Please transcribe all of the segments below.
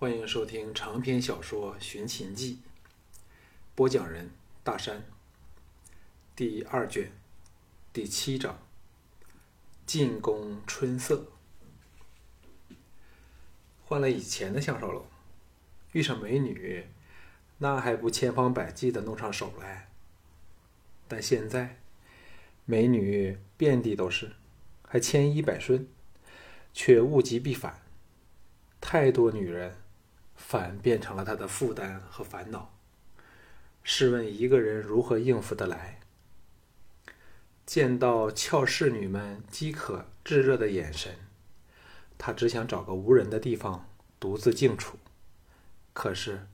欢迎收听长篇小说《寻秦记》，播讲人大山。第二卷第七章：进攻春色。换了以前的项少龙，遇上美女，那还不千方百计的弄上手来。但现在，美女遍地都是，还千依百顺，却物极必反。太多女人。反变成了他的负担和烦恼。试问一个人如何应付得来？见到俏侍女们饥渴炙热的眼神，他只想找个无人的地方独自静处。可是，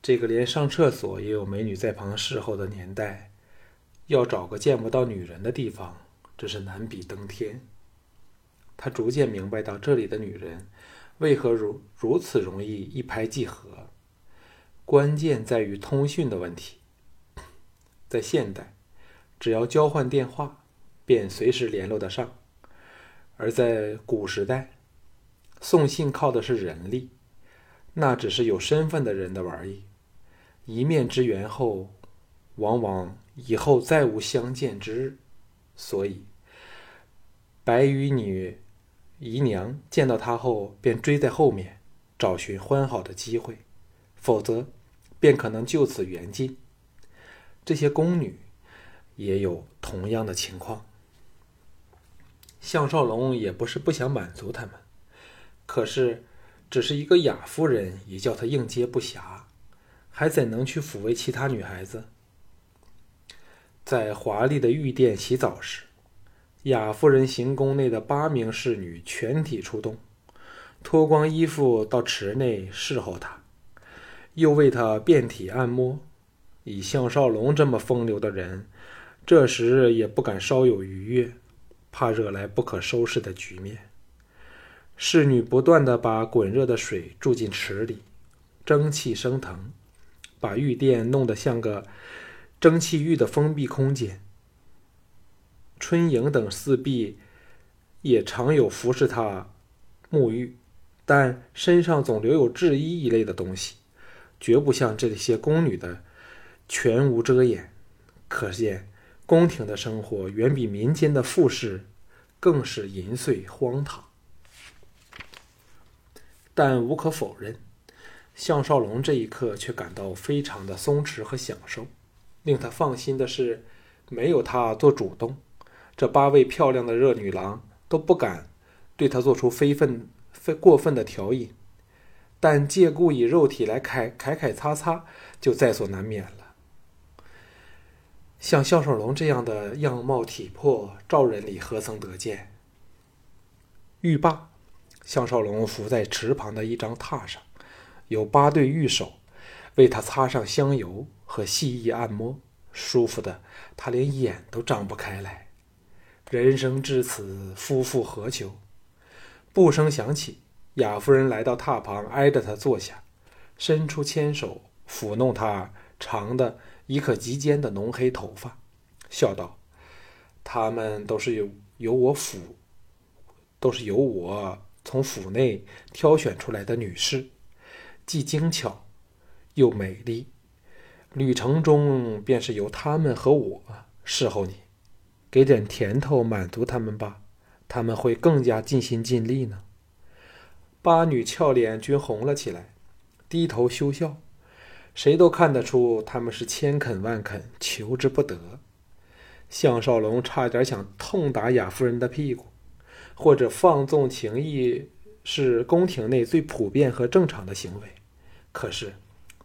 这个连上厕所也有美女在旁侍候的年代，要找个见不到女人的地方，真是难比登天。他逐渐明白到，这里的女人。为何如如此容易一拍即合？关键在于通讯的问题。在现代，只要交换电话，便随时联络得上；而在古时代，送信靠的是人力，那只是有身份的人的玩意。一面之缘后，往往以后再无相见之日。所以，白羽女。姨娘见到他后，便追在后面，找寻欢好的机会，否则，便可能就此缘尽。这些宫女也有同样的情况。项少龙也不是不想满足他们，可是，只是一个雅夫人，也叫他应接不暇，还怎能去抚慰其他女孩子？在华丽的御殿洗澡时。雅夫人行宫内的八名侍女全体出动，脱光衣服到池内侍候她，又为她遍体按摩。以项少龙这么风流的人，这时也不敢稍有逾越，怕惹来不可收拾的局面。侍女不断的把滚热的水注进池里，蒸汽升腾，把浴殿弄得像个蒸汽浴的封闭空间。春莹等四婢也常有服侍他沐浴，但身上总留有制衣一类的东西，绝不像这些宫女的全无遮掩。可见宫廷的生活远比民间的富士更是淫碎荒唐。但无可否认，项少龙这一刻却感到非常的松弛和享受。令他放心的是，没有他做主动。这八位漂亮的热女郎都不敢对他做出非分、非过分的调引，但借故以肉体来揩揩揩擦擦，就在所难免了。像项少龙这样的样貌体魄，赵人里何曾得见？浴罢，项少龙伏在池旁的一张榻上，有八对玉手为他擦上香油和细意按摩，舒服的他连眼都张不开来。人生至此，夫复何求？步声响起，雅夫人来到榻旁，挨着他坐下，伸出牵手抚弄他长的已可及肩的浓黑头发，笑道：“他们都是由由我府，都是由我从府内挑选出来的女士，既精巧又美丽。旅程中便是由他们和我侍候你。”给点甜头满足他们吧，他们会更加尽心尽力呢。八女俏脸均红了起来，低头羞笑，谁都看得出他们是千恳万恳，求之不得。项少龙差点想痛打雅夫人的屁股，或者放纵情意是宫廷内最普遍和正常的行为。可是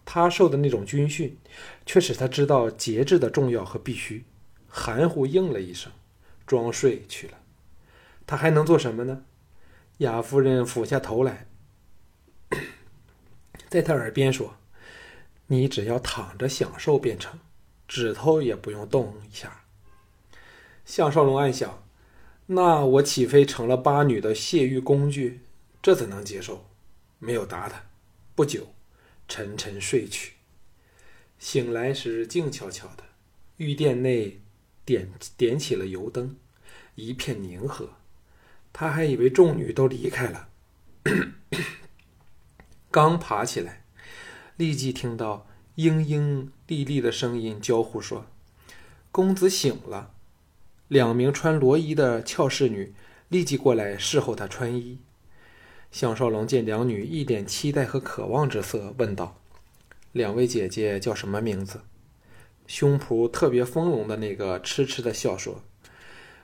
他受的那种军训，却使他知道节制的重要和必须。含糊应了一声，装睡去了。他还能做什么呢？雅夫人俯下头来，在他耳边说：“你只要躺着享受便成，指头也不用动一下。”项少龙暗想：“那我岂非成了八女的泄欲工具？这怎能接受？”没有答他。不久，沉沉睡去。醒来时，静悄悄的，御殿内。点点起了油灯，一片宁和。他还以为众女都离开了，刚爬起来，立即听到嘤嘤沥沥的声音交呼说：“公子醒了。”两名穿罗衣的俏侍女立即过来侍候他穿衣。项少龙见两女一脸期待和渴望之色，问道：“两位姐姐叫什么名字？”胸脯特别丰隆的那个痴痴的笑说：“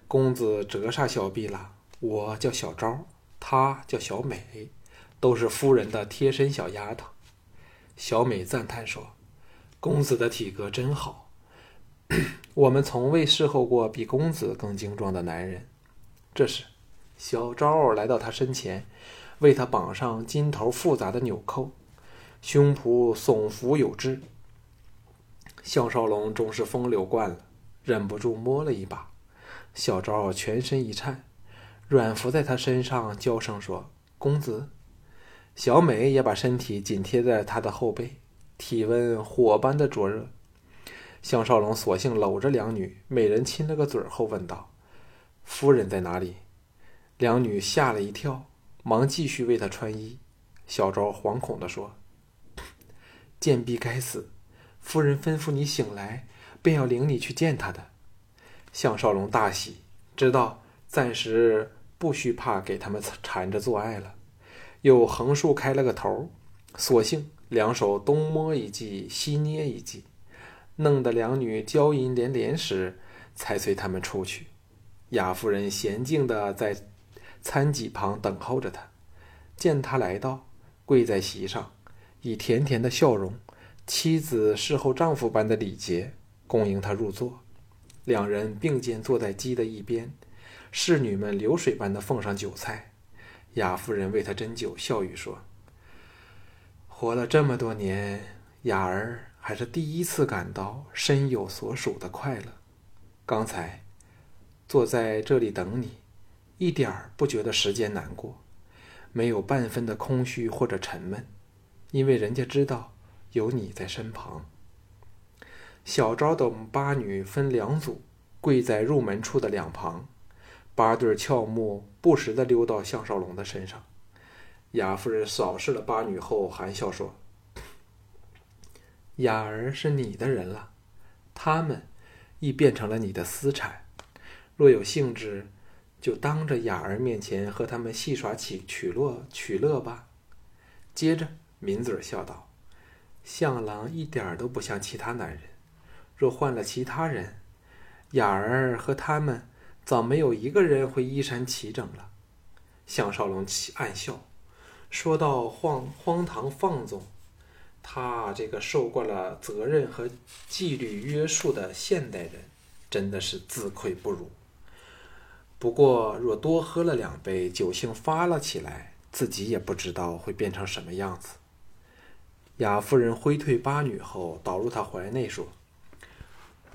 公子折煞小婢了，我叫小昭，她叫小美，都是夫人的贴身小丫头。”小美赞叹说：“公子的体格真好，我们从未侍候过比公子更精壮的男人。”这时，小昭来到他身前。为他绑上金头复杂的纽扣，胸脯耸浮有致。项少龙终是风流惯了，忍不住摸了一把。小昭全身一颤，软伏在他身上，娇声说：“公子。”小美也把身体紧贴在他的后背，体温火般的灼热。项少龙索性搂着两女，每人亲了个嘴后问道：“夫人在哪里？”两女吓了一跳。忙继续为他穿衣，小昭惶恐地说：“ 贱婢该死，夫人吩咐你醒来，便要领你去见她的。”项少龙大喜，知道暂时不需怕给他们缠着做爱了，又横竖开了个头，索性两手东摸一记，西捏一记，弄得两女娇吟连连时，才随他们出去。雅夫人娴静地在。餐几旁等候着他，见他来到，跪在席上，以甜甜的笑容，妻子侍候丈夫般的礼节，恭迎他入座。两人并肩坐在机的一边，侍女们流水般的奉上酒菜。雅夫人为他斟酒，笑语说：“活了这么多年，雅儿还是第一次感到身有所属的快乐。刚才，坐在这里等你。”一点儿不觉得时间难过，没有半分的空虚或者沉闷，因为人家知道有你在身旁。小昭等八女分两组，跪在入门处的两旁，八对俏目不时地溜到项少龙的身上。雅夫人扫视了八女后，含笑说：“雅儿是你的人了，他们亦变成了你的私产。若有兴致。”就当着雅儿面前和他们戏耍起取乐取乐吧。接着抿嘴笑道：“向郎一点都不像其他男人，若换了其他人，雅儿和他们早没有一个人会衣衫齐整了。”项少龙暗笑，说道：“荒荒唐放纵，他这个受惯了责任和纪律约束的现代人，真的是自愧不如。”不过，若多喝了两杯，酒兴发了起来，自己也不知道会变成什么样子。雅夫人挥退八女后，倒入他怀内说：“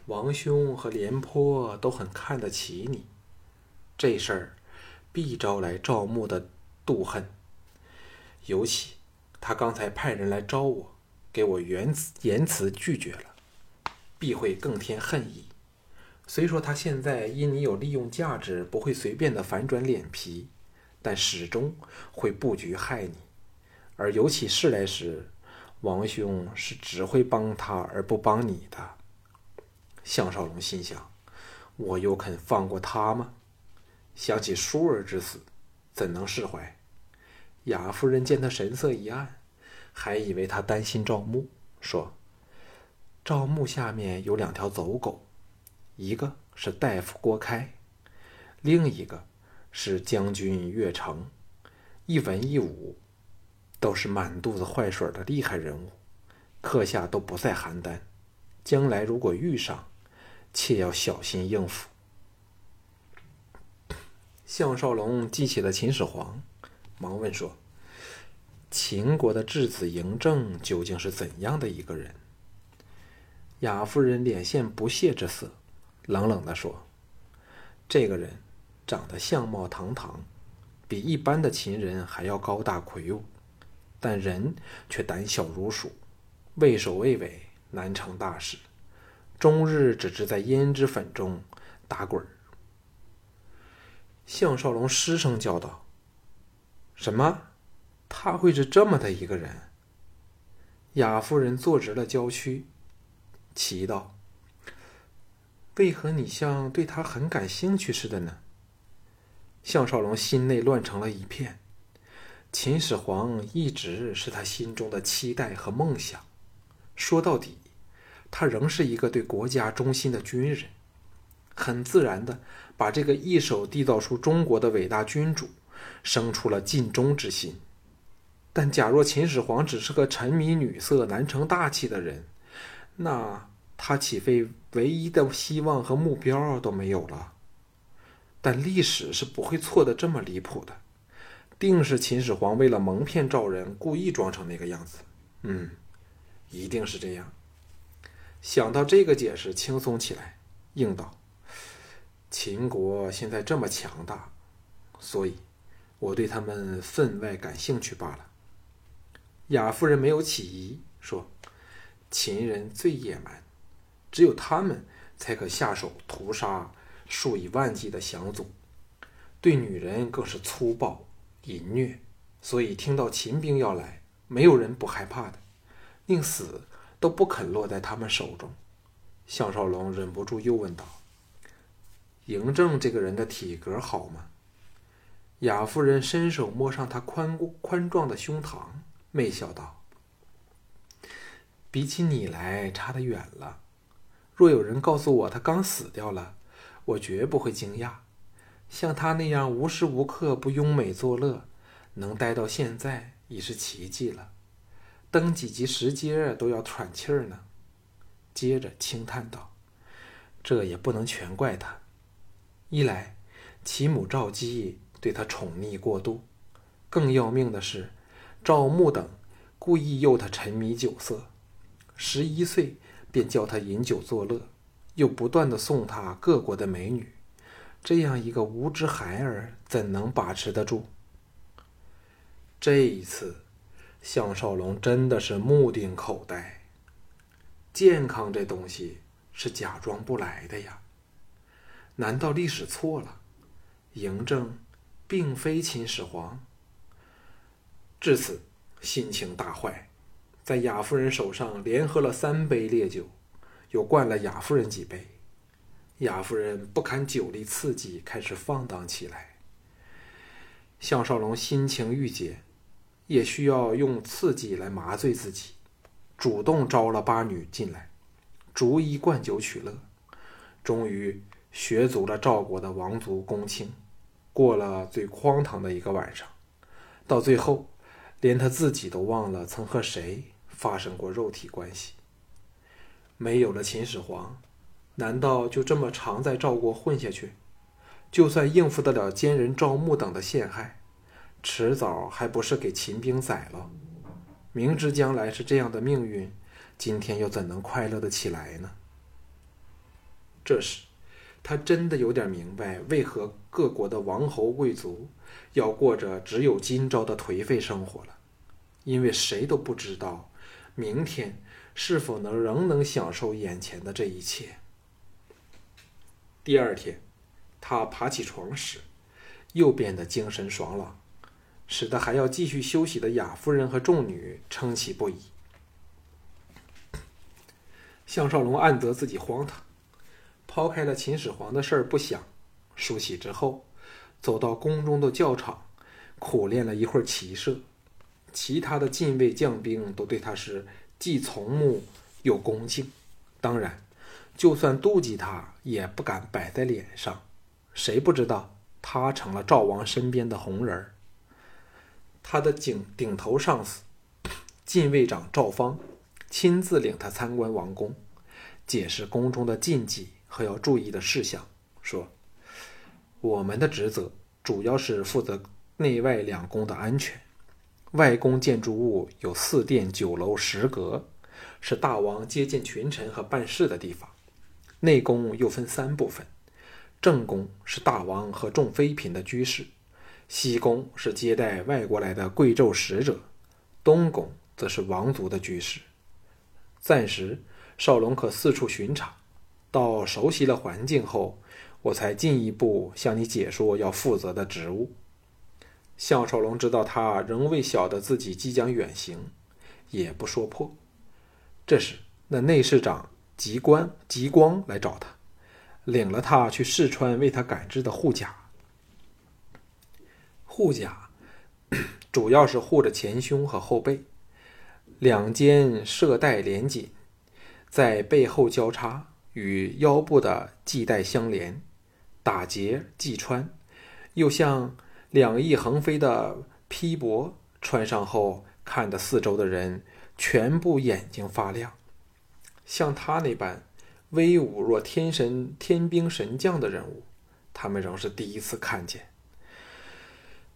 王兄和廉颇都很看得起你，这事儿必招来赵牧的妒恨。尤其他刚才派人来招我，给我言言辞拒绝了，必会更添恨意。”虽说他现在因你有利用价值，不会随便的反转脸皮，但始终会布局害你。而有起事来时，王兄是只会帮他而不帮你的。项少龙心想：我又肯放过他吗？想起舒儿之死，怎能释怀？雅夫人见他神色一暗，还以为他担心赵牧，说：“赵牧下面有两条走狗。”一个是大夫郭开，另一个是将军岳成，一文一武，都是满肚子坏水的厉害人物，刻下都不再邯郸。将来如果遇上，切要小心应付。项少龙记起了秦始皇，忙问说：“秦国的质子嬴政究竟是怎样的一个人？”雅夫人脸现不屑之色。冷冷地说：“这个人长得相貌堂堂，比一般的秦人还要高大魁梧，但人却胆小如鼠，畏首畏尾，难成大事，终日只知在胭脂粉中打滚。”项少龙失声叫道：“什么？他会是这么的一个人？雅夫人坐直了娇躯，奇道：“为何你像对他很感兴趣似的呢？”项少龙心内乱成了一片。秦始皇一直是他心中的期待和梦想。说到底，他仍是一个对国家忠心的军人，很自然的把这个一手缔造出中国的伟大君主，生出了尽忠之心。但假若秦始皇只是个沉迷女色、难成大器的人，那他岂非唯一的希望和目标都没有了？但历史是不会错的这么离谱的，定是秦始皇为了蒙骗赵人，故意装成那个样子。嗯，一定是这样。想到这个解释，轻松起来，应道：“秦国现在这么强大，所以我对他们分外感兴趣罢了。”雅夫人没有起疑，说：“秦人最野蛮，只有他们才可下手屠杀数以万计的降族，对女人更是粗暴淫虐。所以听到秦兵要来，没有人不害怕的，宁死都不肯落在他们手中。”项少龙忍不住又问道：“嬴政这个人的体格好吗？”雅夫人伸手摸上他宽宽壮的胸膛。媚笑道：“比起你来，差得远了。若有人告诉我他刚死掉了，我绝不会惊讶。像他那样无时无刻不拥美作乐，能待到现在已是奇迹了。登几级石阶都要喘气儿呢。”接着轻叹道：“这也不能全怪他。一来，其母赵姬对他宠溺过度；更要命的是。”赵牧等故意诱他沉迷酒色，十一岁便教他饮酒作乐，又不断的送他各国的美女，这样一个无知孩儿怎能把持得住？这一次，项少龙真的是目定口呆。健康这东西是假装不来的呀！难道历史错了？嬴政并非秦始皇？至此，心情大坏，在雅夫人手上连喝了三杯烈酒，又灌了雅夫人几杯。雅夫人不堪酒力刺激，开始放荡起来。项少龙心情郁结，也需要用刺激来麻醉自己，主动招了八女进来，逐一灌酒取乐，终于学足了赵国的王族公卿，过了最荒唐的一个晚上，到最后。连他自己都忘了曾和谁发生过肉体关系。没有了秦始皇，难道就这么常在赵国混下去？就算应付得了奸人赵牧等的陷害，迟早还不是给秦兵宰了？明知将来是这样的命运，今天又怎能快乐的起来呢？这时，他真的有点明白，为何各国的王侯贵族要过着只有今朝的颓废生活了。因为谁都不知道，明天是否能仍能享受眼前的这一切。第二天，他爬起床时，又变得精神爽朗，使得还要继续休息的雅夫人和众女称奇不已。项少龙暗得自己荒唐，抛开了秦始皇的事儿不想，梳洗之后，走到宫中的教场，苦练了一会儿骑射。其他的禁卫将兵都对他是既从目又恭敬，当然，就算妒忌他，也不敢摆在脸上。谁不知道他成了赵王身边的红人儿？他的顶顶头上司禁卫长赵方亲自领他参观王宫，解释宫中的禁忌和要注意的事项，说：“我们的职责主要是负责内外两宫的安全。”外宫建筑物有四殿、九楼、十阁，是大王接见群臣和办事的地方。内宫又分三部分：正宫是大王和众妃嫔的居室，西宫是接待外国来的贵胄使者，东宫则是王族的居室。暂时，少龙可四处巡查，到熟悉了环境后，我才进一步向你解说要负责的职务。项少龙知道他仍未晓得自己即将远行，也不说破。这时，那内侍长吉光吉光来找他，领了他去试穿为他改制的护甲。护甲 主要是护着前胸和后背，两肩射带连紧，在背后交叉，与腰部的系带相连，打结系穿，又像两翼横飞的披帛。穿上后，看的四周的人全部眼睛发亮。像他那般威武若天神、天兵神将的人物，他们仍是第一次看见。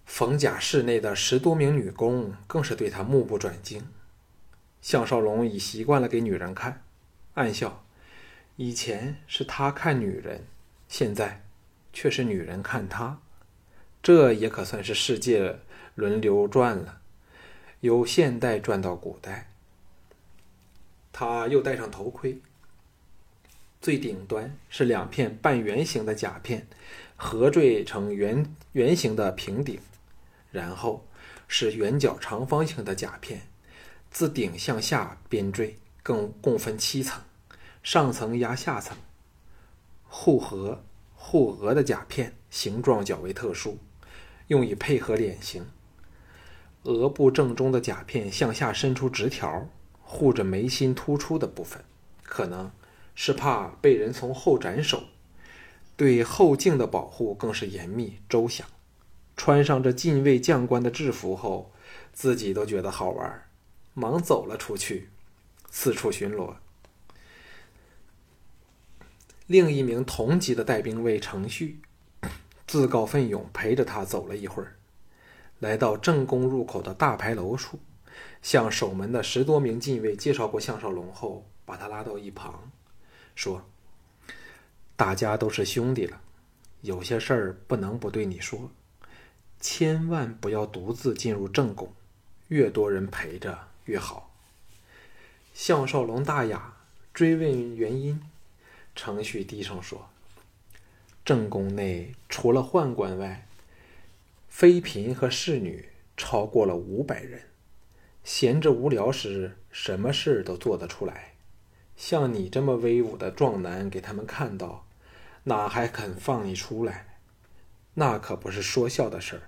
冯甲室内的十多名女工更是对他目不转睛。项少龙已习惯了给女人看，暗笑：以前是他看女人，现在却是女人看他，这也可算是世界轮流转了，由现代转到古代。他又戴上头盔，最顶端是两片半圆形的甲片，合坠成圆圆形的平顶。然后是圆角长方形的甲片，自顶向下编缀，共共分七层，上层压下层。护额护额的甲片形状较为特殊，用以配合脸型。额部正中的甲片向下伸出直条，护着眉心突出的部分，可能是怕被人从后斩首。对后颈的保护更是严密周详。穿上这禁卫将官的制服后，自己都觉得好玩，忙走了出去，四处巡逻。另一名同级的带兵卫程旭，自告奋勇陪着他走了一会儿，来到正宫入口的大牌楼处，向守门的十多名禁卫介绍过项少龙后，把他拉到一旁，说：“大家都是兄弟了，有些事儿不能不对你说。”千万不要独自进入正宫，越多人陪着越好。项少龙大雅，追问原因。程旭低声说：“正宫内除了宦官外，妃嫔和侍女超过了五百人。闲着无聊时，什么事都做得出来。像你这么威武的壮男，给他们看到，哪还肯放你出来？”那可不是说笑的事儿。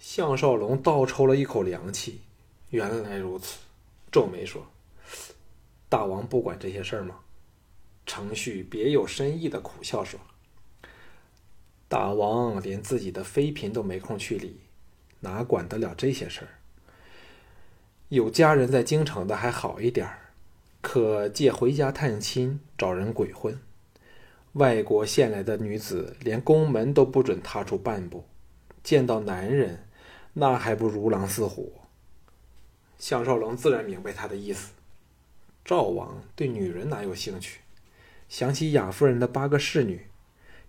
项少龙倒抽了一口凉气，原来如此，皱眉说：“大王不管这些事儿吗？”程旭别有深意的苦笑说：“大王连自己的妃嫔都没空去理，哪管得了这些事儿？有家人在京城的还好一点儿，可借回家探亲，找人鬼混。”外国献来的女子，连宫门都不准踏出半步。见到男人，那还不如狼似虎。项少龙自然明白他的意思。赵王对女人哪有兴趣？想起雅夫人的八个侍女，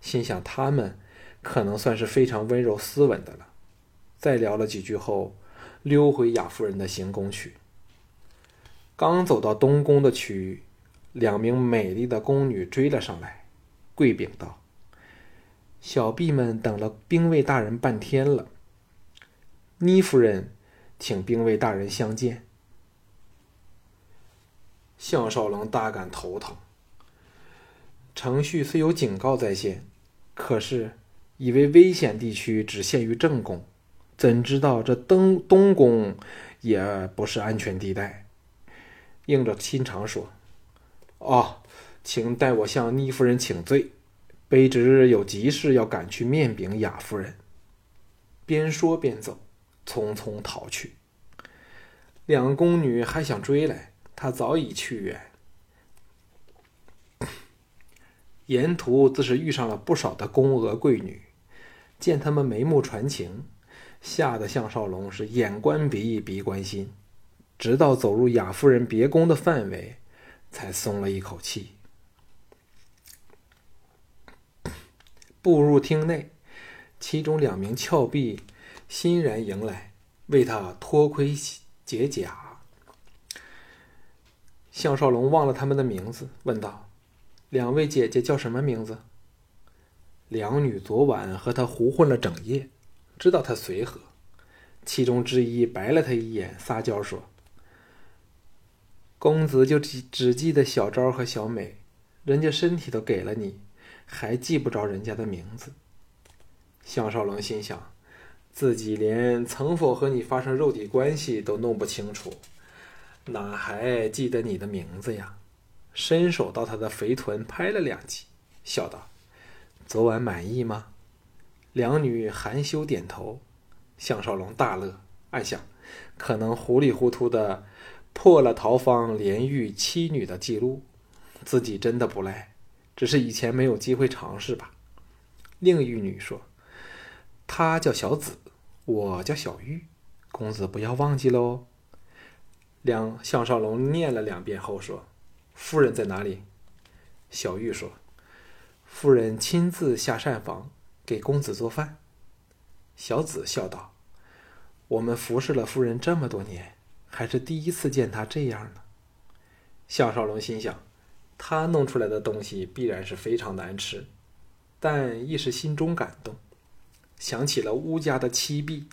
心想她们可能算是非常温柔斯文的了。再聊了几句后，溜回雅夫人的行宫去。刚走到东宫的区域，两名美丽的宫女追了上来。跪禀道：“小婢们等了兵卫大人半天了。倪夫人，请兵卫大人相见。”项少龙大感头疼。程序虽有警告在先，可是以为危险地区只限于正宫，怎知道这东东宫也不是安全地带？硬着心肠说：“哦。”请代我向倪夫人请罪，卑职有急事要赶去面禀雅夫人。边说边走，匆匆逃去。两宫女还想追来，他早已去远。沿途自是遇上了不少的宫娥贵女，见他们眉目传情，吓得项少龙是眼观鼻，鼻观心，直到走入雅夫人别宫的范围，才松了一口气。步入厅内，其中两名峭壁欣然迎来，为他脱盔解甲。项少龙忘了他们的名字，问道：“两位姐姐叫什么名字？”两女昨晚和他胡混了整夜，知道他随和。其中之一白了他一眼，撒娇说：“公子就只只记得小昭和小美，人家身体都给了你，还记不着人家的名字。”项少龙心想，自己连曾否和你发生肉体关系都弄不清楚，哪还记得你的名字呀？伸手到他的肥臀拍了两记，笑道：“昨晚满意吗？”两女含羞点头。项少龙大乐，暗想：可能糊里糊涂的破了陶芳连遇七女的记录，自己真的不赖，只是以前没有机会尝试吧。另一女说：“她叫小紫，我叫小玉，公子不要忘记喽。”两项少龙念了两遍后说：“夫人在哪里？”小玉说：“夫人亲自下膳房给公子做饭。”小紫笑道。我们服侍了夫人这么多年，还是第一次见她这样呢。项少龙心想，他弄出来的东西必然是非常难吃，但亦是心中感动，想起了乌家的妻婢，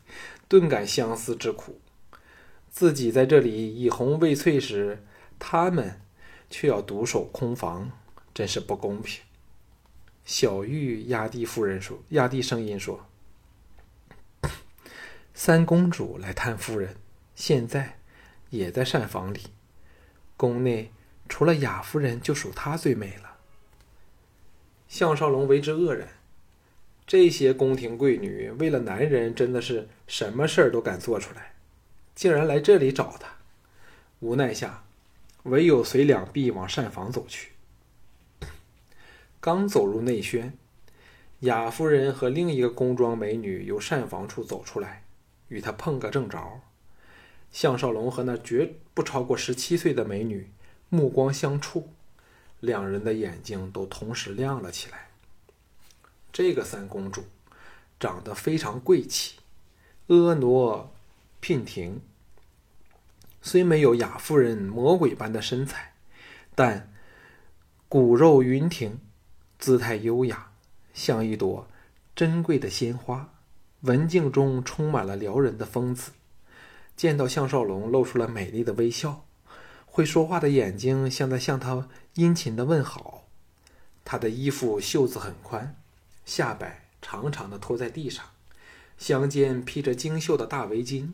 顿感相思之苦。自己在这里以红未翠时，他们却要独守空房，真是不公平。小玉压低夫人说：“压低声音说。”三公主来探夫人，现在也在膳房里。宫内除了雅夫人，就属她最美了。项少龙为之愕然，这些宫廷贵女为了男人，真的是什么事儿都敢做出来，竟然来这里找他。无奈下，唯有随两臂往膳房走去。刚走入内轩，雅夫人和另一个宫装美女由膳房处走出来。与他碰个正着，项少龙和那绝不超过十七岁的美女目光相触，两人的眼睛都同时亮了起来。这个三公主长得非常贵气，婀娜娉婷，虽没有雅夫人魔鬼般的身材，但骨肉匀挺，姿态优雅，像一朵珍贵的鲜花。文静中充满了撩人的风姿，见到项少龙，露出了美丽的微笑，会说话的眼睛像在向他殷勤的问好。他的衣服袖子很宽，下摆长长的拖在地上，香肩披着精绣的大围巾，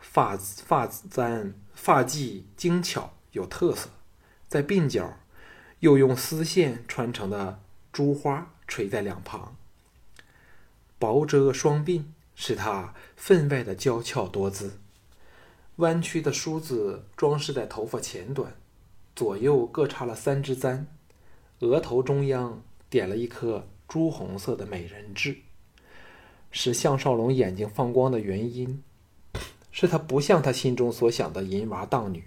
发发簪发髻精巧有特色，在鬓角又用丝线穿成的珠花垂在两旁。薄遮双鬓，使她分外的娇俏多姿。弯曲的梳子装饰在头发前端，左右各插了三支簪，额头中央点了一颗朱红色的美人痣。使项少龙眼睛放光的原因，是他不像他心中所想的淫娃荡女。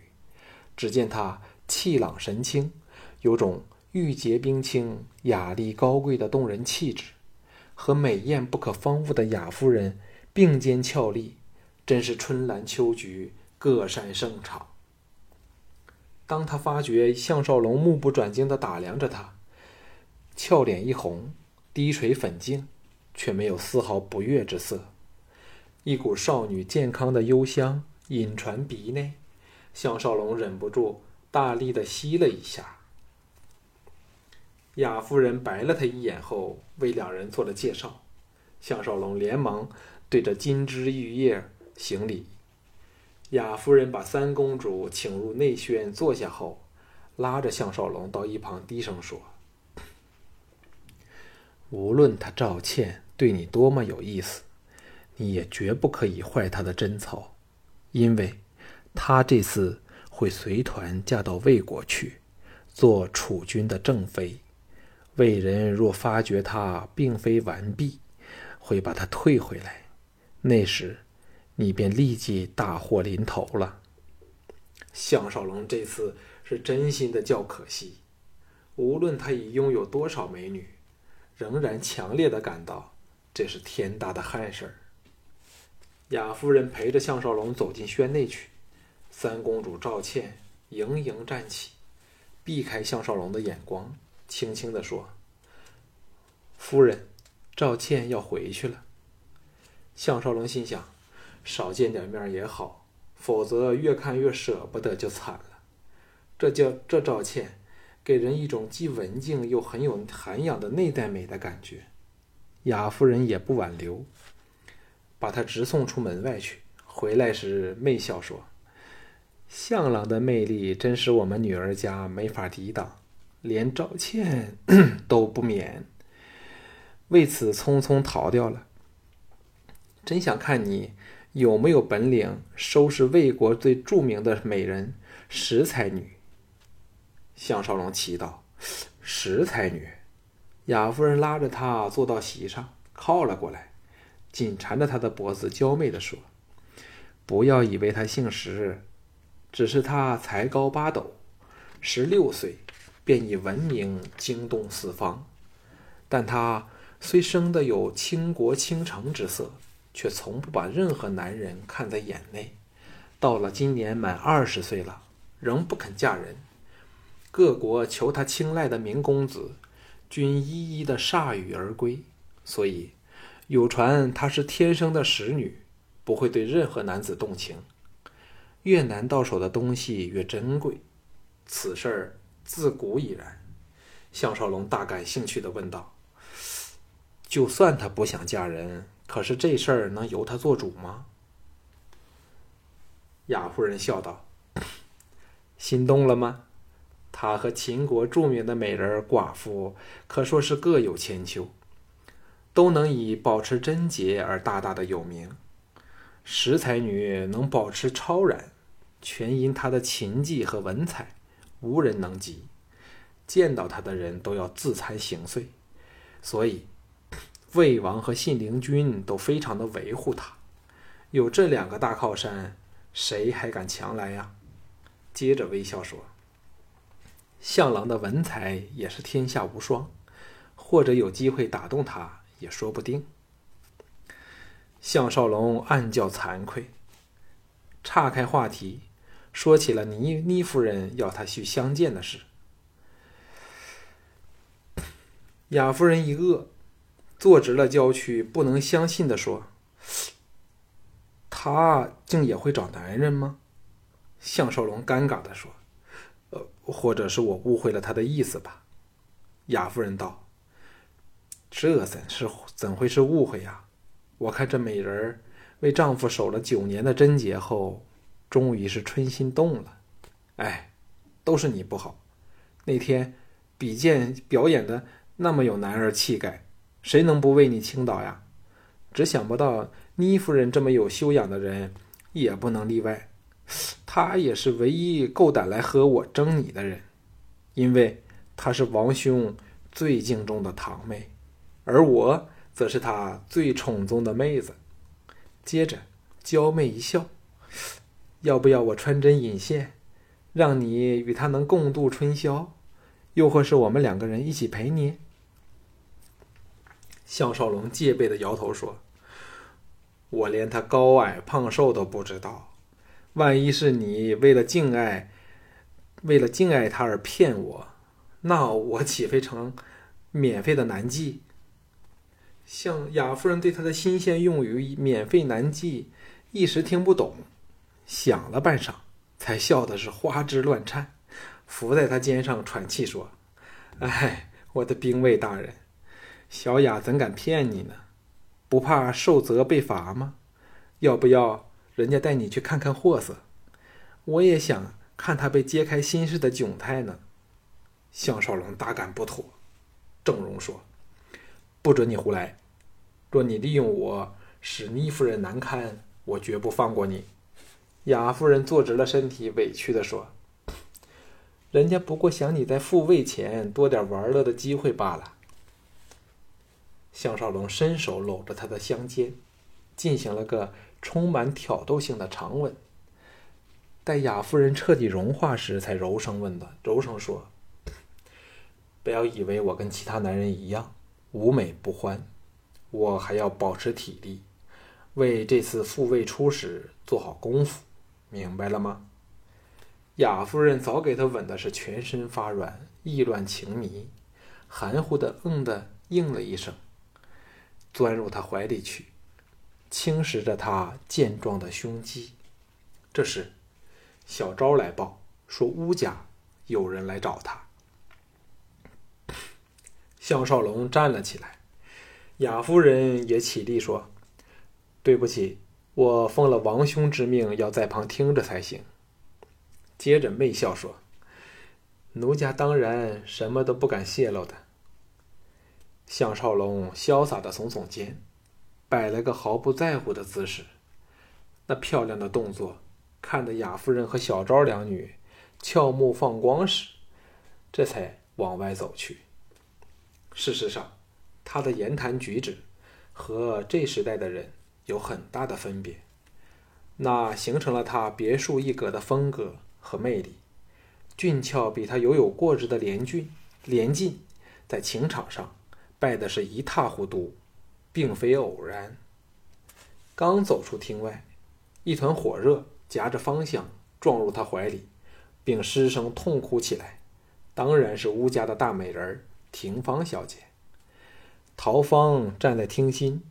只见他气朗神清，有种玉洁冰清、雅丽高贵的动人气质。和美艳不可方物的雅夫人并肩俏丽，真是春兰秋菊各擅胜场。当他发觉项少龙目不转睛地打量着他，俏脸一红，低垂粉颈，却没有丝毫不悦之色。一股少女健康的幽香隐传鼻内，项少龙忍不住大力地吸了一下。雅夫人白了他一眼后，为两人做了介绍。项少龙连忙对着金枝玉叶行礼。雅夫人把三公主请入内轩坐下后，拉着项少龙到一旁低声说：“无论他赵倩对你多么有意思，你也绝不可以坏他的贞操，因为，他这次会随团嫁到魏国去，做楚军的正妃。”魏人若发觉他并非完璧，会把他退回来，那时你便立即大祸临头了。项少龙这次是真心的叫可惜，无论他已拥有多少美女，仍然强烈的感到这是天大的憾事儿。雅夫人陪着项少龙走进轩内去，三公主赵倩盈盈站起，避开项少龙的眼光。轻轻地说：“夫人，赵倩要回去了。”项少龙心想：少见点面也好，否则越看越舍不得，就惨了。这叫这赵倩，给人一种既文静又很有涵养的内在美的感觉。雅夫人也不挽留，把她直送出门外去。回来时媚笑说：“向郎的魅力真是我们女儿家没法抵挡，连赵倩 都不免，为此匆匆逃掉了。真想看你有没有本领收拾魏国最著名的美人石才女。”项少龙祈祷：“石才女。”雅夫人拉着他坐到席上，靠了过来，紧缠着他的脖子，娇媚地说：“不要以为他姓石，只是他才高八斗，十六岁便以闻名惊动四方。但他虽生得有倾国倾城之色，却从不把任何男人看在眼内。到了今年满二十岁了，仍不肯嫁人。各国求他青睐的名公子。”均一一的铩羽而归，所以有传她是天生的使女，不会对任何男子动情。越难到手的东西越珍贵，此事儿自古已然。项少龙大感兴趣的问道：“就算她不想嫁人，可是这事儿能由她做主吗？”雅夫人笑道：“心动了吗？”他和秦国著名的美人寡妇可说是各有千秋，都能以保持贞洁而大大的有名。石才女能保持超然，全因她的琴技和文采，无人能及。见到他的人都要自惭形秽，所以魏王和信陵君都非常的维护他。有这两个大靠山，谁还敢强来呀？接着微笑说。项郎的文采也是天下无双，或者有机会打动他也说不定。项少龙暗叫惭愧，岔开话题，说起了倪倪夫人要他去相见的事。雅夫人一愕，坐直了娇躯，不能相信的说：“他竟也会找男人吗？”项少龙尴尬的说。呃，或者是我误会了他的意思吧？雅夫人道：“这怎是怎会是误会呀？我看这美人为丈夫守了九年的贞洁后，终于是春心动了。哎，都是你不好。那天比剑表演的那么有男儿气概，谁能不为你倾倒呀？只想不到倪夫人这么有修养的人，也不能例外。”她也是唯一够胆来和我争你的人，因为她是王兄最敬重的堂妹，而我则是他最宠纵的妹子。接着娇媚一笑：“要不要我穿针引线，让你与他能共度春宵？又或是我们两个人一起陪你？”项少龙戒备的摇头说：“我连他高矮胖瘦都不知道。”万一是你为了敬爱，为了敬爱他而骗我，那我岂非成免费的男妓？像雅夫人对他的新鲜用语“免费男妓”一时听不懂，想了半晌，才笑的是花枝乱颤，伏在他肩上喘气说：“哎，我的兵卫大人，小雅怎敢骗你呢？不怕受责被罚吗？要不要？”人家带你去看看货色，我也想看他被揭开心事的窘态呢。项少龙大感不妥，郑荣说：“不准你胡来！若你利用我使倪夫人难堪，我绝不放过你。”雅夫人坐直了身体，委屈的说：“人家不过想你在复位前多点玩乐的机会罢了。”项少龙伸手搂着她的香肩，进行了个。充满挑逗性的长吻。待雅夫人彻底融化时，才柔声问道：“柔声说，不要以为我跟其他男人一样无美不欢，我还要保持体力，为这次复位初始做好功夫，明白了吗？”雅夫人早给他吻的是全身发软，意乱情迷，含糊的嗯的应了一声，钻入他怀里去。侵蚀着他健壮的胸肌。这时，小昭来报说乌家有人来找他。项少龙站了起来，雅夫人也起立说：“对不起，我奉了王兄之命，要在旁听着才行。”接着媚笑说：“奴家当然什么都不敢泄露的。”项少龙潇洒的耸耸肩，摆了个毫不在乎的姿势。那漂亮的动作，看得雅夫人和小昭两女俏目放光时，这才往外走去。事实上，他的言谈举止和这时代的人有很大的分别，那形成了他别树一格的风格和魅力。俊俏比他犹有过之的连俊、连晋，在情场上败的是一塌糊涂，并非偶然。刚走出厅外，一团火热夹着芳香撞入他怀里，并失声痛哭起来。当然是乌家的大美人儿。廷芳小姐，陶芳站在厅心，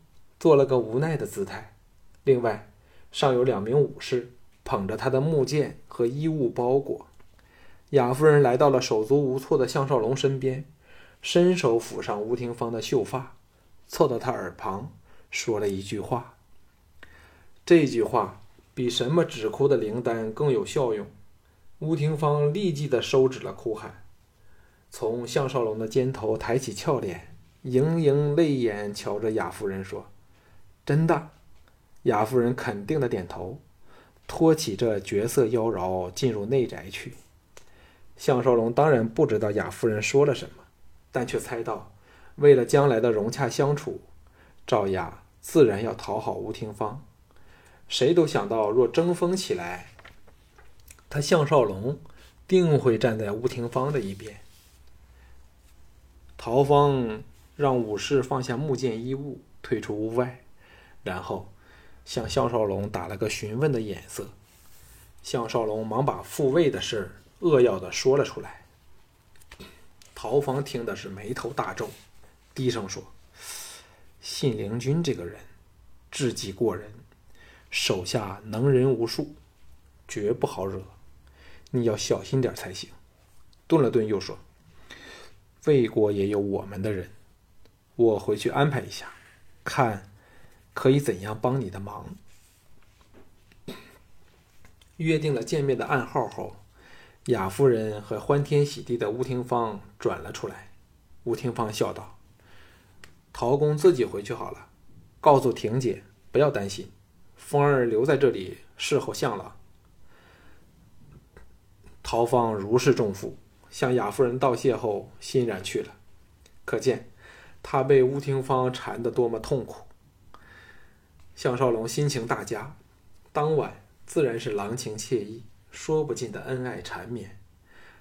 做了个无奈的姿态。另外，尚有两名武士捧着他的木剑和衣物包裹。雅夫人来到了手足无措的项少龙身边，伸手抚上吴廷芳的秀发，凑到他耳旁说了一句话。这句话比什么止哭的灵丹更有效用。吴廷芳立即的收止了哭喊。从项少龙的肩头抬起俏脸，盈盈泪眼瞧着雅夫人说：“真的。”雅夫人肯定的点头，托起这绝色妖娆进入内宅去。项少龙当然不知道雅夫人说了什么，但却猜到，为了将来的融洽相处，赵雅自然要讨好吴廷芳。谁都想到，若争锋起来，他项少龙定会站在吴廷芳的一边。陶芳让武士放下木剑衣物，退出屋外，然后向项少龙打了个询问的眼色。项少龙忙把复位的事扼要的说了出来。陶芳听的是眉头大皱，低声说：“信陵君这个人，智计过人，手下能人无数，绝不好惹，你要小心点才行。”顿了顿，又说。魏国也有我们的人，我回去安排一下，看可以怎样帮你的忙。约定了见面的暗号后，雅夫人和欢天喜地的吴廷芳转了出来。吴廷芳笑道：“陶公自己回去好了，告诉婷姐不要担心，风儿留在这里侍候相了。”陶芳如释重负。向雅夫人道谢后，欣然去了。可见他被吴廷芳缠得多么痛苦。项少龙心情大佳，当晚自然是郎情妾意、说不尽的恩爱缠绵。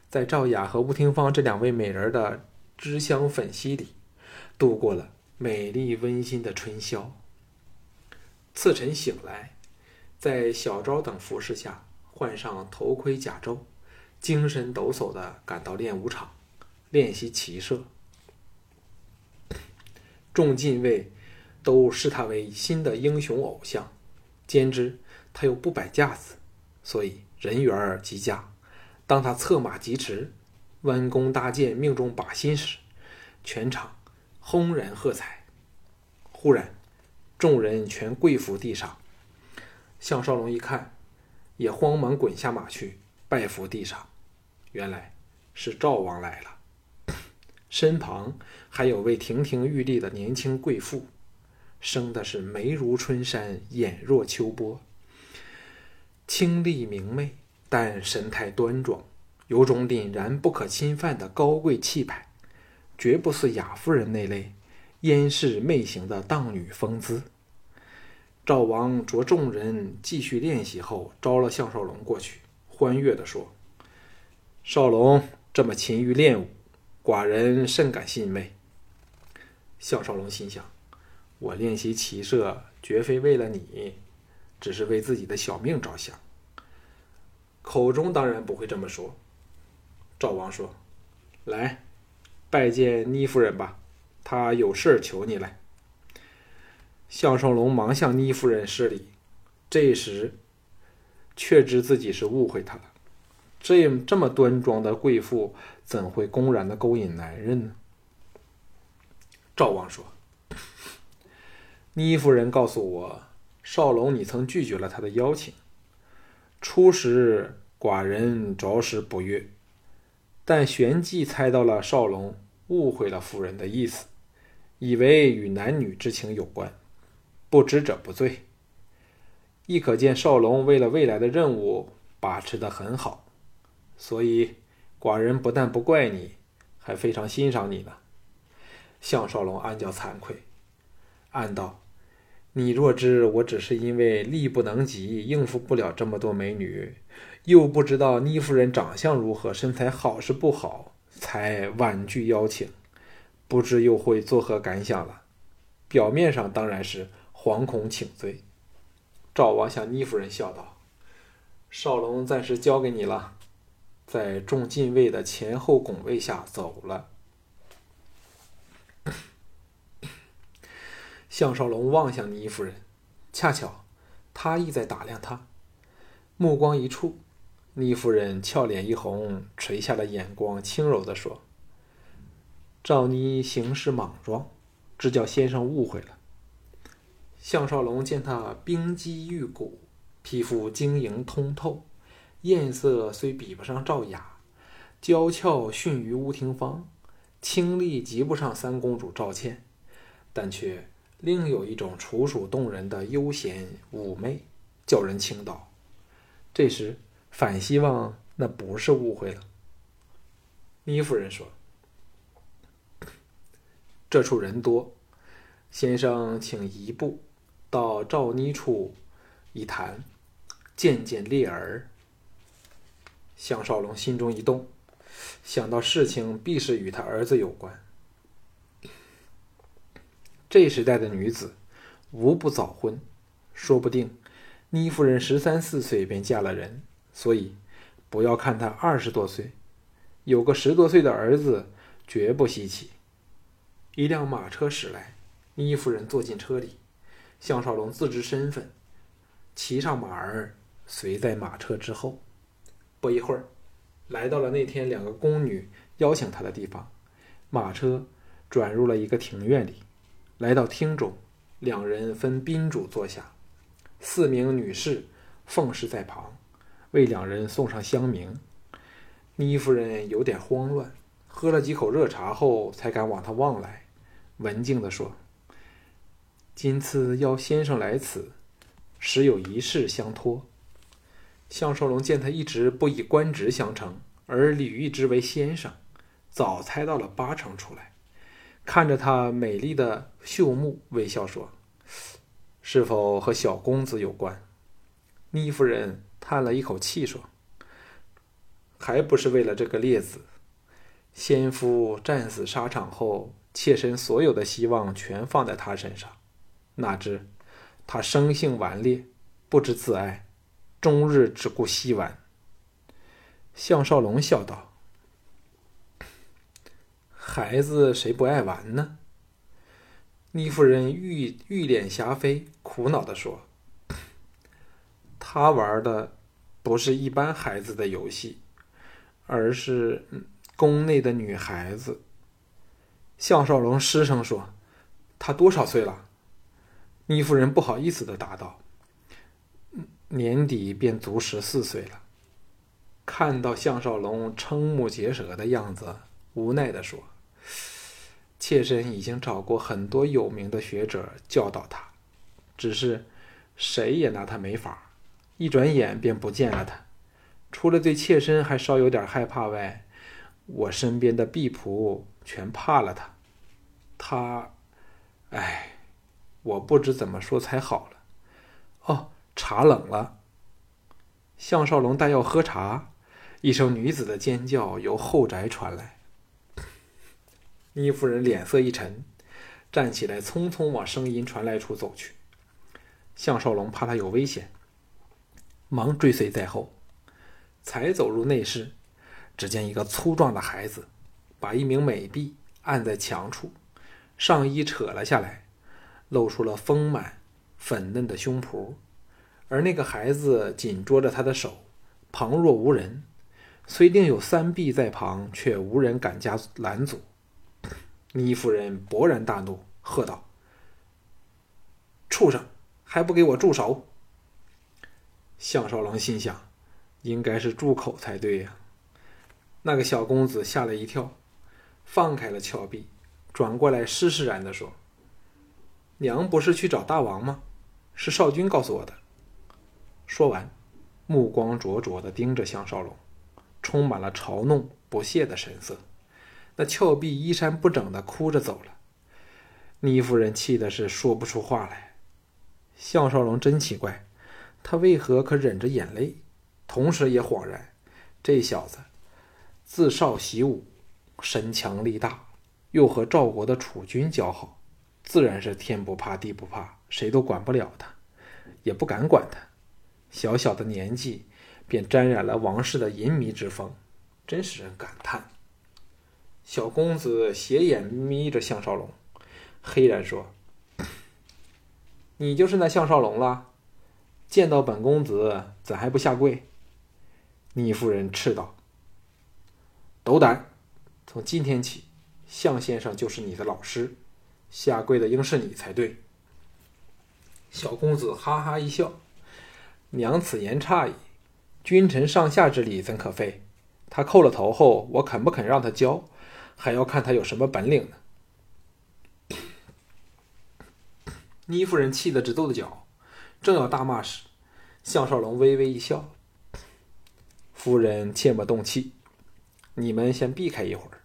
在赵雅和吴廷芳这两位美人的脂香粉惜里，度过了美丽温馨的春宵。次晨醒来，在小昭等服侍下，换上头盔甲胄。精神抖擞的赶到练武场，练习骑射。众禁卫都视他为新的英雄偶像，兼之他又不摆架子，所以人缘极佳。当他策马疾驰，弯弓搭箭，命中靶心时，全场轰然喝彩。忽然，众人全跪伏地上。项少龙一看，也慌忙滚下马去，拜伏地上。原来是赵王来了，身旁还有位亭亭玉立的年轻贵妇，生的是眉如春山，眼若秋波，清丽明媚，但神态端庄，有种凛然不可侵犯的高贵气派，绝不似雅夫人那类烟视媚行的荡女风姿。赵王着众人继续练习后，招了项少龙过去，欢悦地说。少龙这么勤于练武，寡人甚感欣慰。项少龙心想：我练习骑射，绝非为了你，只是为自己的小命着想。口中当然不会这么说。赵王说：“来，拜见倪夫人吧，她有事求你来。”项少龙忙向倪夫人施礼，这时却知自己是误会他了。这这么端庄的贵妇，怎会公然的勾引男人呢？赵王说：“倪夫人告诉我，少龙你曾拒绝了他的邀请。初时寡人着实不悦，但旋即猜到了少龙误会了夫人的意思，以为与男女之情有关，不知者不罪。亦可见少龙为了未来的任务把持得很好。”所以，寡人不但不怪你，还非常欣赏你呢。项少龙暗叫惭愧，暗道：“你若知我只是因为力不能及，应付不了这么多美女，又不知道倪夫人长相如何，身材好是不好，才婉拒邀请，不知又会作何感想了。”表面上当然是惶恐请罪。赵王向倪夫人笑道：“少龙暂时交给你了。”在众禁卫的前后拱卫下走了。项少龙望向倪夫人，恰巧他亦在打量他，目光一触，倪夫人俏脸一红，垂下了眼光，轻柔地说：“赵妮行事莽撞，只叫先生误会了。”项少龙见她冰肌玉骨，皮肤晶莹通透。艳色虽比不上赵雅，娇俏逊于吴廷芳，清丽及不上三公主赵倩，但却另有一种楚楚动人的悠闲妩媚，叫人倾倒。这时反希望那不是误会了。倪夫人说：“这处人多，先生请移步到赵妮处一谈，见见烈儿。”项少龙心中一动，想到事情必是与他儿子有关。这时代的女子无不早婚，说不定倪夫人十三四岁便嫁了人，所以不要看她二十多岁，有个十多岁的儿子绝不稀奇。一辆马车驶来，倪夫人坐进车里，项少龙自知身份，骑上马儿，随在马车之后。不一会儿，来到了那天两个宫女邀请他的地方。马车转入了一个庭院里，来到厅中，两人分宾主坐下，四名女士奉侍在旁，为两人送上香茗。倪夫人有点慌乱，喝了几口热茶后，才敢往他望来，文静地说：“今次邀先生来此，实有一事相托。”项少龙见他一直不以官职相称，而屡誉之为先生，早猜到了八成出来。看着他美丽的秀目，微笑说：“是否和小公子有关？”倪夫人叹了一口气说：“还不是为了这个列子。先夫战死沙场后，妾身所有的希望全放在他身上，哪知他生性顽劣，不知自爱。”终日只顾嬉玩。项少龙笑道：“孩子谁不爱玩呢？”倪夫人玉玉脸霞飞，苦恼的说：“他玩的不是一般孩子的游戏，而是宫内的女孩子。”项少龙失声说：“他多少岁了？”倪夫人不好意思的答道。年底便足十四岁了。看到项少龙瞠目结舌的样子，无奈地说：“妾身已经找过很多有名的学者教导他，只是谁也拿他没法。一转眼便不见了他。除了对妾身还稍有点害怕外，我身边的婢仆全怕了他。他，哎，我不知怎么说才好了。哦。”茶冷了，项少龙待要喝茶，一声女子的尖叫由后宅传来。倪夫人脸色一沉，站起来，匆匆往声音传来处走去。项少龙怕他有危险，忙追随在后。才走入内室，只见一个粗壮的孩子，把一名美婢按在墙处，上衣扯了下来，露出了丰满、粉嫩的胸脯，而那个孩子紧捉着他的手，旁若无人。虽定有三婢在旁，却无人敢加拦阻。倪夫人勃然大怒，喝道：“畜生，还不给我住手！”项少龙心想，应该是住口才对呀。那个小公子吓了一跳，放开了峭壁，转过来施施然的说：“娘不是去找大王吗？是少君告诉我的。”说完，目光灼灼的盯着项少龙。充满了嘲弄、不屑的神色，那峭壁衣衫不整的哭着走了。倪夫人气的是说不出话来。项少龙真奇怪，他为何可忍着眼泪，同时也恍然，这小子自少习武，身强力大，又和赵国的楚军交好，自然是天不怕地不怕，谁都管不了他，也不敢管他。小小的年纪。便沾染了王室的淫靡之风，真使人感叹。小公子斜眼眯着项少龙，黑然说：“你就是那项少龙了？见到本公子，怎还不下跪？”倪夫人斥道：“斗胆！从今天起，项先生就是你的老师，下跪的应是你才对。”小公子哈哈一笑：“娘此言差矣。”君臣上下之礼怎可废？他叩了头后，我肯不肯让他教，还要看他有什么本领呢。倪夫人气得直跺着脚，正要大骂时，项少龙微微一笑：“夫人切莫动气，你们先避开一会儿，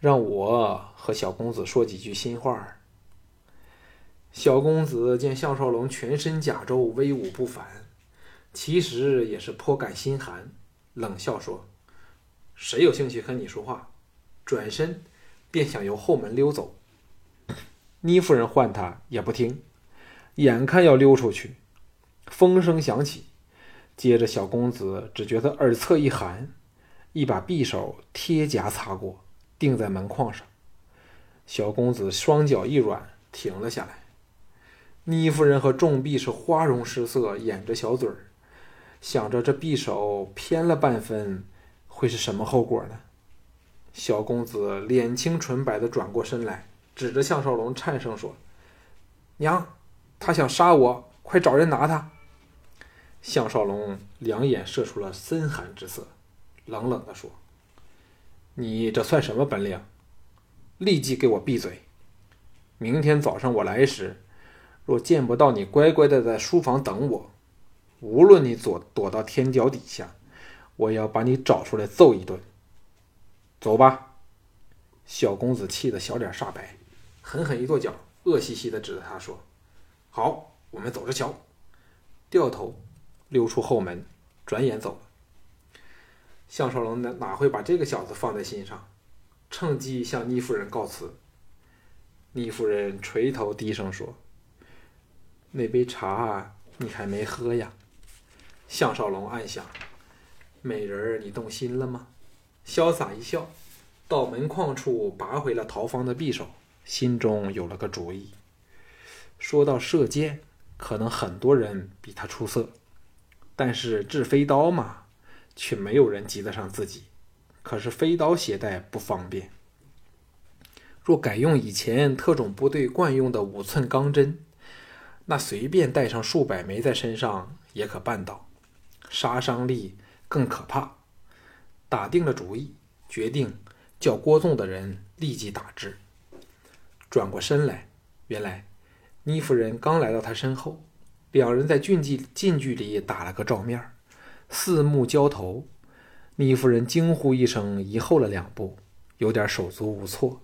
让我和小公子说几句心话。”小公子见项少龙全身甲胄，威武不凡。其实也是颇感心寒，冷笑说：“谁有兴趣和你说话？”转身便想由后门溜走。倪夫人唤他也不听，眼看要溜出去，风声响起，接着小公子只觉得耳侧一寒，一把匕首贴颊擦过，钉在门框上。小公子双脚一软，停了下来。倪夫人和众婢是花容失色，掩着小嘴儿。想着这匕首偏了半分，会是什么后果呢？小公子脸青唇白的转过身来，指着项少龙，颤声说：“娘，他想杀我，快找人拿他。”项少龙两眼射出了森寒之色，冷冷的说：“你这算什么本领？立即给我闭嘴！明天早上我来时，若见不到你乖乖的在书房等我。”无论你躲躲到天脚底下，我要把你找出来揍一顿。走吧，小公子气得小脸煞白，狠狠一跺脚，恶兮兮的指着他说：“好，我们走着瞧。”掉头溜出后门，转眼走了。项少龙哪哪会把这个小子放在心上，趁机向倪夫人告辞。倪夫人垂头低声说：“那杯茶你还没喝呀？”项少龙暗想：“美人儿，你动心了吗？”潇洒一笑，到门框处拔回了陶芳的匕首，心中有了个主意。说到射箭，可能很多人比他出色，但是掷飞刀嘛，却没有人及得上自己。可是飞刀携带不方便，若改用以前特种部队惯用的五寸钢针，那随便带上数百枚在身上也可办到。杀伤力更可怕。打定了主意，决定叫郭纵的人立即打之。转过身来，原来倪夫人刚来到他身后，两人在近距近距离打了个照面四目交投。倪夫人惊呼一声，移后了两步，有点手足无措。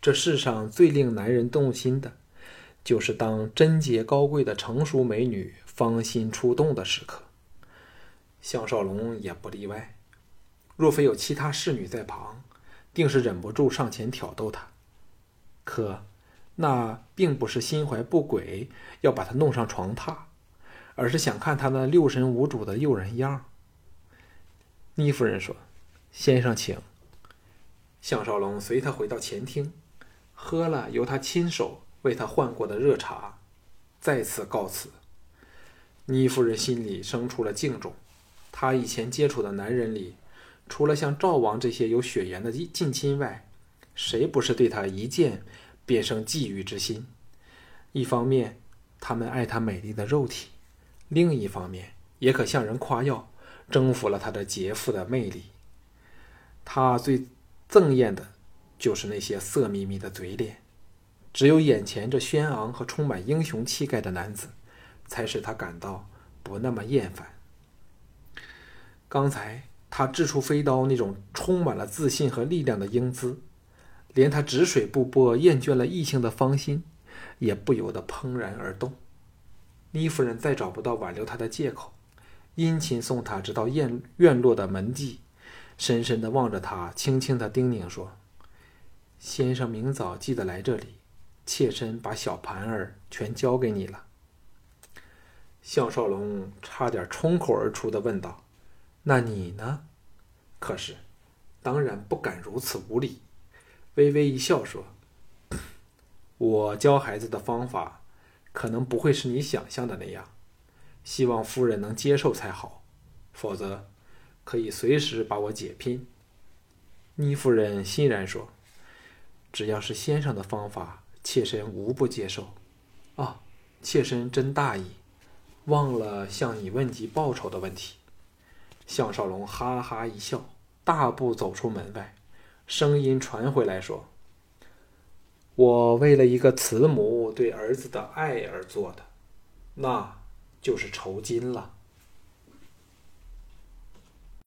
这世上最令男人动心的，就是当贞洁高贵的成熟美女。芳心出动的时刻，项少龙也不例外。若非有其他侍女在旁，定是忍不住上前挑逗他。可那并不是心怀不轨，要把他弄上床榻，而是想看他那六神无主的诱人样。倪夫人说：“先生请。”项少龙随他回到前厅，喝了由他亲手为他换过的热茶，再次告辞。倪夫人心里生出了敬重，她以前接触的男人里，除了像赵王这些有血缘的近亲外，谁不是对她一见便生觊觎之心？一方面，他们爱她美丽的肉体；另一方面，也可向人夸耀，征服了她的杰妇的魅力。她最憎厌的，就是那些色眯眯的嘴脸，只有眼前这轩昂和充满英雄气概的男子。才使他感到不那么厌烦。刚才他掷出飞刀那种充满了自信和力量的英姿，连他止水不波、厌倦了异性的芳心，也不由得怦然而动。倪夫人再找不到挽留他的借口，殷勤送他直到院院落的门际，深深地望着他，轻轻地叮咛说：“先生明早记得来这里，妾身把小盘儿全交给你了。”项少龙差点冲口而出的问道：“那你呢？”可是，当然不敢如此无礼，微微一笑说：“我教孩子的方法，可能不会是你想象的那样，希望夫人能接受才好，否则，可以随时把我解聘。”倪夫人欣然说：“只要是先生的方法，妾身无不接受。”啊，妾身真大意。忘了向你问及报酬的问题，项少龙哈哈一笑，大步走出门外，声音传回来说：“我为了一个慈母对儿子的爱而做的，那就是酬金了。”